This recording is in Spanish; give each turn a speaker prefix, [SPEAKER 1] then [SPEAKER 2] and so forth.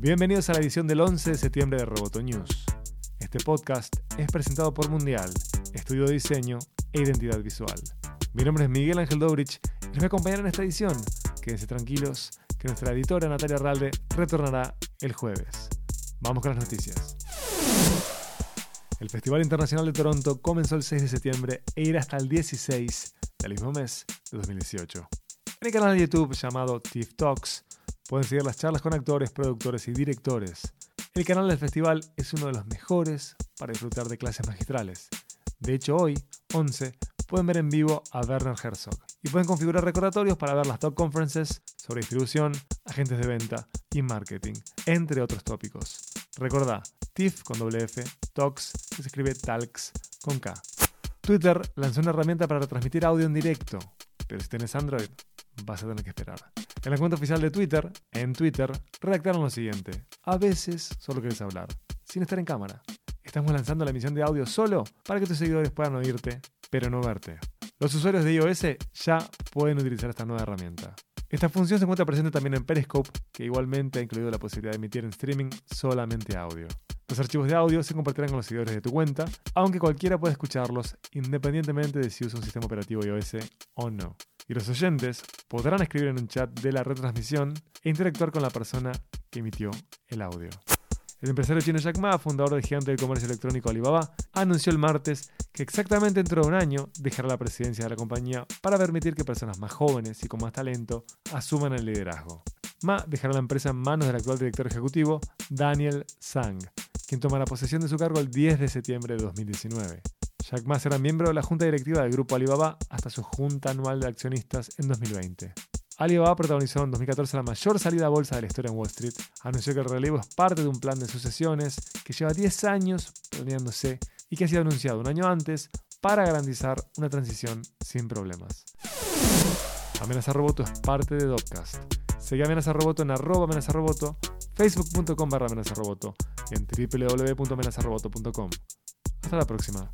[SPEAKER 1] Bienvenidos a la edición del 11 de septiembre de Roboto News. Este podcast es presentado por Mundial, estudio de diseño e identidad visual. Mi nombre es Miguel Ángel Dobrich y les voy a acompañar en esta edición. Quédense tranquilos que nuestra editora Natalia Ralde retornará el jueves. Vamos con las noticias. El Festival Internacional de Toronto comenzó el 6 de septiembre e irá hasta el 16 del mismo mes de 2018. En el canal de YouTube llamado TIFF Talks pueden seguir las charlas con actores, productores y directores. El canal del festival es uno de los mejores para disfrutar de clases magistrales. De hecho, hoy, 11, pueden ver en vivo a Werner Herzog y pueden configurar recordatorios para ver las top conferences sobre distribución, agentes de venta y marketing, entre otros tópicos. Recordá, TIFF con doble F, Talks, que se escribe Talks con K. Twitter lanzó una herramienta para retransmitir audio en directo, pero si tienes Android, vas a tener que esperar. En la cuenta oficial de Twitter, en Twitter, redactaron lo siguiente. A veces solo quieres hablar, sin estar en cámara. Estamos lanzando la emisión de audio solo para que tus seguidores puedan oírte, pero no verte. Los usuarios de iOS ya pueden utilizar esta nueva herramienta. Esta función se encuentra presente también en Periscope, que igualmente ha incluido la posibilidad de emitir en streaming solamente audio. Los archivos de audio se compartirán con los seguidores de tu cuenta, aunque cualquiera puede escucharlos independientemente de si usa un sistema operativo iOS o no. Y los oyentes podrán escribir en un chat de la retransmisión e interactuar con la persona que emitió el audio. El empresario chino Jack Ma, fundador del gigante del comercio electrónico Alibaba, anunció el martes que exactamente dentro de un año dejará la presidencia de la compañía para permitir que personas más jóvenes y con más talento asuman el liderazgo. Ma dejará la empresa en manos del actual director ejecutivo, Daniel Zhang, quien tomará posesión de su cargo el 10 de septiembre de 2019. Jack Ma será miembro de la junta directiva del grupo Alibaba hasta su junta anual de accionistas en 2020. Alibaba protagonizó en 2014 la mayor salida a bolsa de la historia en Wall Street. Anunció que el relevo es parte de un plan de sucesiones que lleva 10 años planeándose y que ha sido anunciado un año antes para garantizar una transición sin problemas. Amenaza Roboto es parte de Dopcast. Seguí Amenaza Roboto en arroba amenaza roboto, facebook.com barra amenazaroboto y en www.amenazaroboto.com. Hasta la próxima.